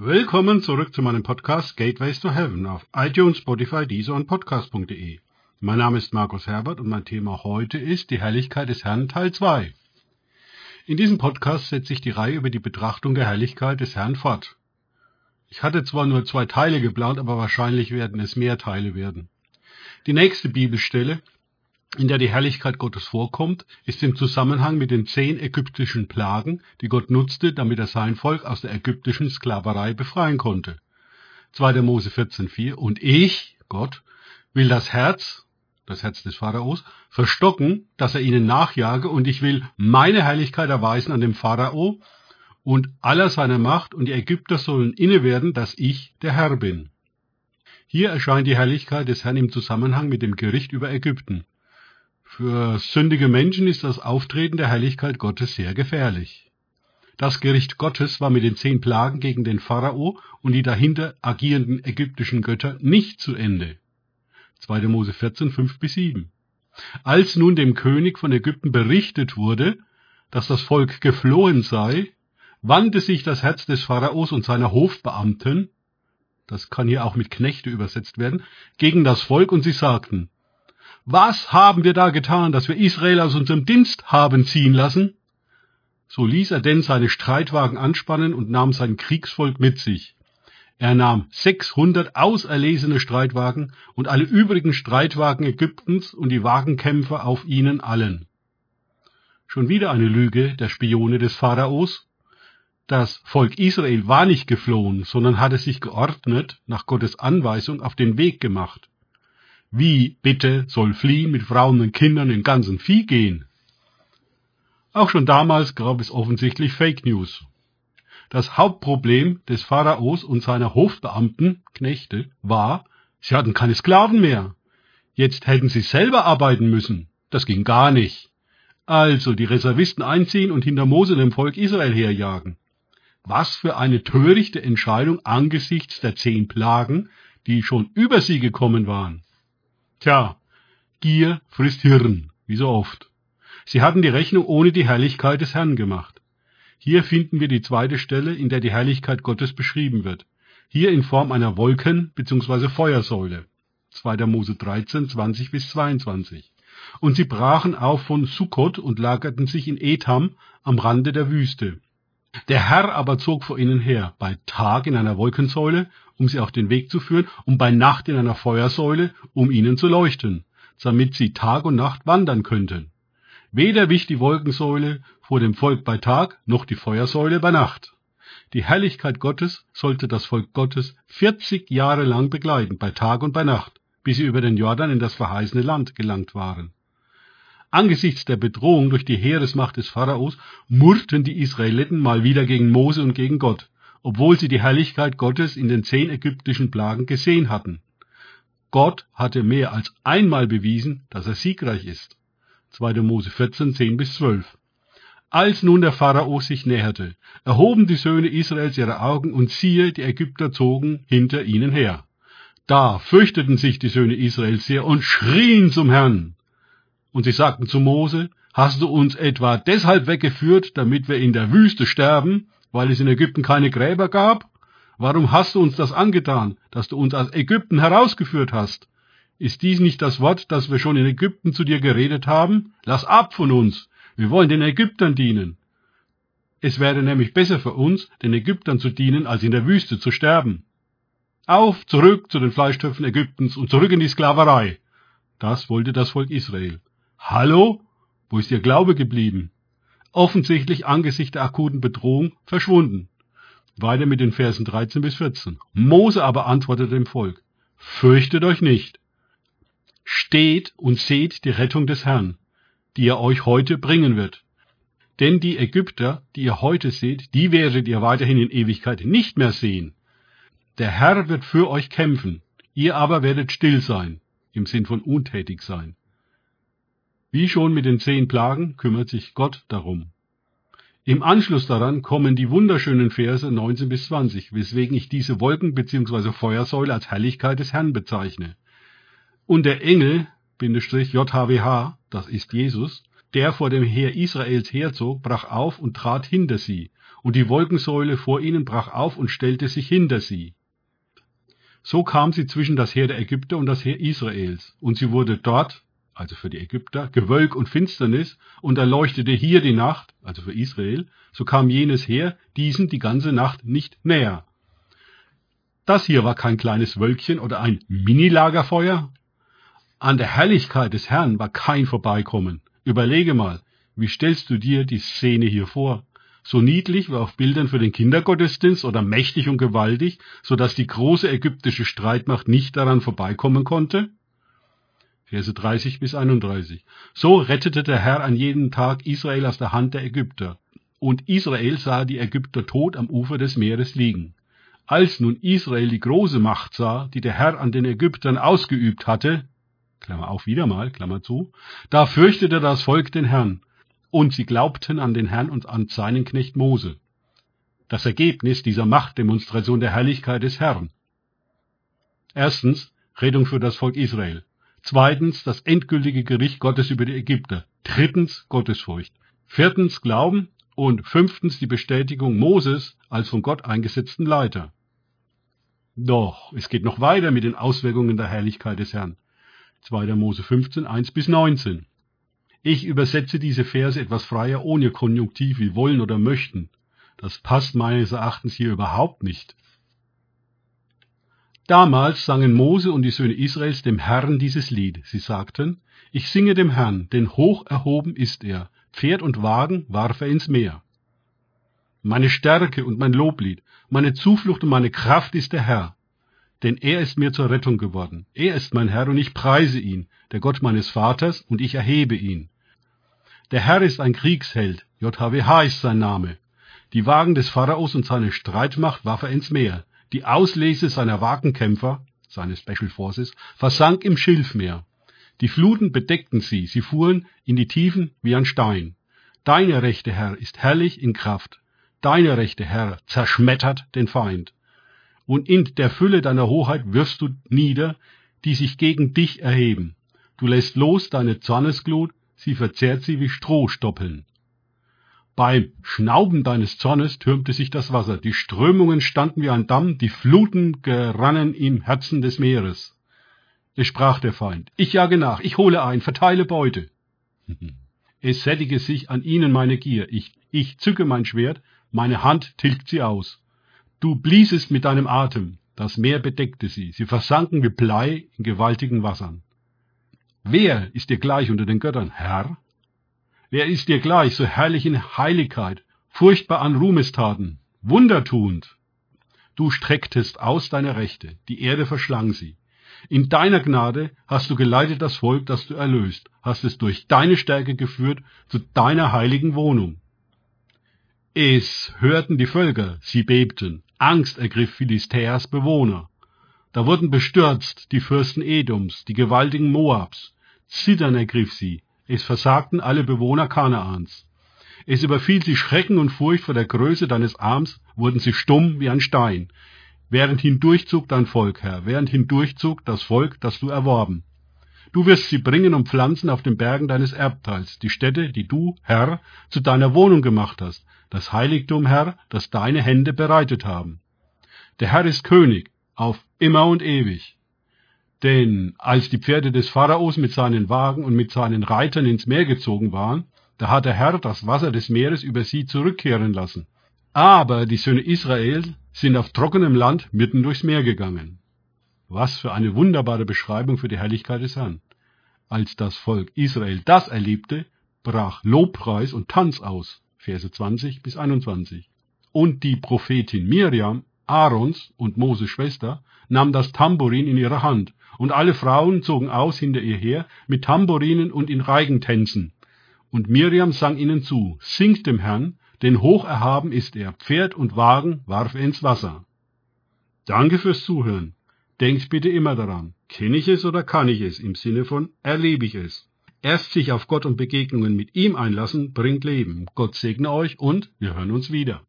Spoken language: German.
Willkommen zurück zu meinem Podcast Gateways to Heaven auf iTunes, Spotify, Deezer und Podcast.de. Mein Name ist Markus Herbert und mein Thema heute ist die Herrlichkeit des Herrn Teil 2. In diesem Podcast setze ich die Reihe über die Betrachtung der Herrlichkeit des Herrn fort. Ich hatte zwar nur zwei Teile geplant, aber wahrscheinlich werden es mehr Teile werden. Die nächste Bibelstelle, in der die Herrlichkeit Gottes vorkommt, ist im Zusammenhang mit den zehn ägyptischen Plagen, die Gott nutzte, damit er sein Volk aus der ägyptischen Sklaverei befreien konnte. 2. Mose 14,4 Und ich, Gott, will das Herz, das Herz des Pharaos, verstocken, dass er ihnen nachjage, und ich will meine Herrlichkeit erweisen an dem Pharao und aller seiner Macht, und die Ägypter sollen inne werden, dass ich der Herr bin. Hier erscheint die Herrlichkeit des Herrn im Zusammenhang mit dem Gericht über Ägypten. Für sündige Menschen ist das Auftreten der Herrlichkeit Gottes sehr gefährlich. Das Gericht Gottes war mit den zehn Plagen gegen den Pharao und die dahinter agierenden ägyptischen Götter nicht zu Ende. 2. Mose 14, 5 bis 7. Als nun dem König von Ägypten berichtet wurde, dass das Volk geflohen sei, wandte sich das Herz des Pharaos und seiner Hofbeamten, das kann hier auch mit Knechte übersetzt werden, gegen das Volk und sie sagten, was haben wir da getan, dass wir Israel aus unserem Dienst haben ziehen lassen? So ließ er denn seine Streitwagen anspannen und nahm sein Kriegsvolk mit sich. Er nahm 600 auserlesene Streitwagen und alle übrigen Streitwagen Ägyptens und die Wagenkämpfer auf ihnen allen. Schon wieder eine Lüge der Spione des Pharaos. Das Volk Israel war nicht geflohen, sondern hatte sich geordnet nach Gottes Anweisung auf den Weg gemacht. Wie bitte soll fliehen mit Frauen und Kindern im ganzen Vieh gehen? Auch schon damals gab es offensichtlich Fake News. Das Hauptproblem des Pharaos und seiner Hofbeamten, Knechte, war, sie hatten keine Sklaven mehr. Jetzt hätten sie selber arbeiten müssen. Das ging gar nicht. Also die Reservisten einziehen und hinter Mose dem Volk Israel herjagen. Was für eine törichte Entscheidung angesichts der zehn Plagen, die schon über sie gekommen waren. Tja, Gier frisst Hirn, wie so oft. Sie hatten die Rechnung ohne die Herrlichkeit des Herrn gemacht. Hier finden wir die zweite Stelle, in der die Herrlichkeit Gottes beschrieben wird. Hier in Form einer Wolken- bzw. Feuersäule. 2. Mose 13, 20 bis 22. Und sie brachen auf von Sukkot und lagerten sich in Etham am Rande der Wüste. Der Herr aber zog vor ihnen her, bei Tag in einer Wolkensäule um sie auf den Weg zu führen, und bei Nacht in einer Feuersäule, um ihnen zu leuchten, damit sie Tag und Nacht wandern könnten. Weder wich die Wolkensäule vor dem Volk bei Tag, noch die Feuersäule bei Nacht. Die Herrlichkeit Gottes sollte das Volk Gottes 40 Jahre lang begleiten, bei Tag und bei Nacht, bis sie über den Jordan in das verheißene Land gelangt waren. Angesichts der Bedrohung durch die Heeresmacht des Pharaos murrten die Israeliten mal wieder gegen Mose und gegen Gott obwohl sie die Herrlichkeit Gottes in den zehn ägyptischen Plagen gesehen hatten. Gott hatte mehr als einmal bewiesen, dass er siegreich ist. 2. Mose 14, 10 bis 12. Als nun der Pharao sich näherte, erhoben die Söhne Israels ihre Augen und siehe, die Ägypter zogen hinter ihnen her. Da fürchteten sich die Söhne Israels sehr und schrien zum Herrn. Und sie sagten zu Mose, Hast du uns etwa deshalb weggeführt, damit wir in der Wüste sterben? Weil es in Ägypten keine Gräber gab? Warum hast du uns das angetan, dass du uns aus Ägypten herausgeführt hast? Ist dies nicht das Wort, das wir schon in Ägypten zu dir geredet haben? Lass ab von uns, wir wollen den Ägyptern dienen. Es wäre nämlich besser für uns, den Ägyptern zu dienen, als in der Wüste zu sterben. Auf, zurück zu den Fleischtöpfen Ägyptens und zurück in die Sklaverei. Das wollte das Volk Israel. Hallo? Wo ist ihr Glaube geblieben? Offensichtlich angesichts der akuten Bedrohung verschwunden. Weiter mit den Versen 13 bis 14. Mose aber antwortete dem Volk, fürchtet euch nicht. Steht und seht die Rettung des Herrn, die er euch heute bringen wird. Denn die Ägypter, die ihr heute seht, die werdet ihr weiterhin in Ewigkeit nicht mehr sehen. Der Herr wird für euch kämpfen, ihr aber werdet still sein, im Sinn von untätig sein. Wie schon mit den zehn Plagen kümmert sich Gott darum. Im Anschluss daran kommen die wunderschönen Verse 19 bis 20, weswegen ich diese Wolken bzw. Feuersäule als Herrlichkeit des Herrn bezeichne. Und der Engel, Bindestrich JHWH, das ist Jesus, der vor dem Heer Israels herzog, brach auf und trat hinter sie. und die Wolkensäule vor ihnen brach auf und stellte sich hinter sie. So kam sie zwischen das Heer der Ägypter und das Heer Israels, und sie wurde dort, also für die Ägypter, Gewölk und Finsternis, und erleuchtete hier die Nacht, also für Israel, so kam jenes Heer diesen die ganze Nacht nicht näher. Das hier war kein kleines Wölkchen oder ein Mini-Lagerfeuer. An der Herrlichkeit des Herrn war kein Vorbeikommen. Überlege mal, wie stellst du dir die Szene hier vor? so niedlich wie auf Bildern für den Kindergottesdienst oder mächtig und gewaltig, so dass die große ägyptische Streitmacht nicht daran vorbeikommen konnte? Verse 30 bis 31. So rettete der Herr an jedem Tag Israel aus der Hand der Ägypter. Und Israel sah die Ägypter tot am Ufer des Meeres liegen. Als nun Israel die große Macht sah, die der Herr an den Ägyptern ausgeübt hatte, Klammer auf wieder mal, Klammer zu, da fürchtete das Volk den Herrn und sie glaubten an den Herrn und an seinen Knecht Mose. Das Ergebnis dieser Machtdemonstration der Herrlichkeit des Herrn. Erstens Rettung für das Volk Israel. Zweitens das endgültige Gericht Gottes über die Ägypter. Drittens Gottesfurcht. Viertens Glauben und fünftens die Bestätigung Moses als von Gott eingesetzten Leiter. Doch, es geht noch weiter mit den Auswirkungen der Herrlichkeit des Herrn. 2. Mose 15, 1 bis 19. Ich übersetze diese Verse etwas freier ohne Konjunktiv wie wollen oder möchten. Das passt meines Erachtens hier überhaupt nicht. Damals sangen Mose und die Söhne Israels dem Herrn dieses Lied. Sie sagten, ich singe dem Herrn, denn hoch erhoben ist er, Pferd und Wagen warf er ins Meer. Meine Stärke und mein Loblied, meine Zuflucht und meine Kraft ist der Herr, denn er ist mir zur Rettung geworden. Er ist mein Herr und ich preise ihn, der Gott meines Vaters, und ich erhebe ihn. Der Herr ist ein Kriegsheld, JHWH ist sein Name. Die Wagen des Pharaos und seine Streitmacht warf er ins Meer. Die Auslese seiner Wagenkämpfer, seine Special Forces, versank im Schilfmeer. Die Fluten bedeckten sie, sie fuhren in die Tiefen wie ein Stein. Deine rechte Herr ist herrlich in Kraft. Deine rechte Herr zerschmettert den Feind und in der Fülle deiner Hoheit wirfst du nieder, die sich gegen dich erheben. Du lässt los deine Zornesglut, sie verzehrt sie wie Strohstoppeln. Beim Schnauben deines Zornes türmte sich das Wasser, die Strömungen standen wie ein Damm, die Fluten gerannen im Herzen des Meeres. Es sprach der Feind, ich jage nach, ich hole ein, verteile Beute. Es sättige sich an ihnen meine Gier, ich, ich zücke mein Schwert, meine Hand tilgt sie aus. Du bliesest mit deinem Atem, das Meer bedeckte sie, sie versanken wie Blei in gewaltigen Wassern. Wer ist dir gleich unter den Göttern, Herr? Wer ist dir gleich, so herrlich in Heiligkeit, furchtbar an Ruhmestaten, wundertuend? Du strecktest aus deine Rechte, die Erde verschlang sie. In deiner Gnade hast du geleitet das Volk, das du erlöst, hast es durch deine Stärke geführt zu deiner heiligen Wohnung. Es hörten die Völker, sie bebten, Angst ergriff Philistäas Bewohner. Da wurden bestürzt die Fürsten Edoms, die gewaltigen Moabs. Zittern ergriff sie. Es versagten alle Bewohner Kanaans. Es überfiel sie Schrecken und Furcht vor der Größe deines Arms, wurden sie stumm wie ein Stein. Während hindurchzog dein Volk, Herr, während hindurchzog das Volk, das du erworben. Du wirst sie bringen und pflanzen auf den Bergen deines Erbteils, die Städte, die du, Herr, zu deiner Wohnung gemacht hast, das Heiligtum, Herr, das deine Hände bereitet haben. Der Herr ist König auf immer und ewig. Denn als die Pferde des Pharaos mit seinen Wagen und mit seinen Reitern ins Meer gezogen waren, da hat der Herr das Wasser des Meeres über sie zurückkehren lassen. Aber die Söhne Israel sind auf trockenem Land mitten durchs Meer gegangen. Was für eine wunderbare Beschreibung für die Herrlichkeit des Herrn. Als das Volk Israel das erlebte, brach Lobpreis und Tanz aus. Verse 20 bis 21. Und die Prophetin Miriam, Aarons und Moses Schwester, nahm das Tambourin in ihre Hand, und alle Frauen zogen aus hinter ihr her mit Tambourinen und in Reigentänzen. Und Miriam sang ihnen zu, singt dem Herrn, denn hoch erhaben ist er, Pferd und Wagen warf er ins Wasser. Danke fürs Zuhören. Denkt bitte immer daran, kenne ich es oder kann ich es, im Sinne von erlebe ich es. Erst sich auf Gott und Begegnungen mit ihm einlassen, bringt Leben. Gott segne euch und wir hören uns wieder.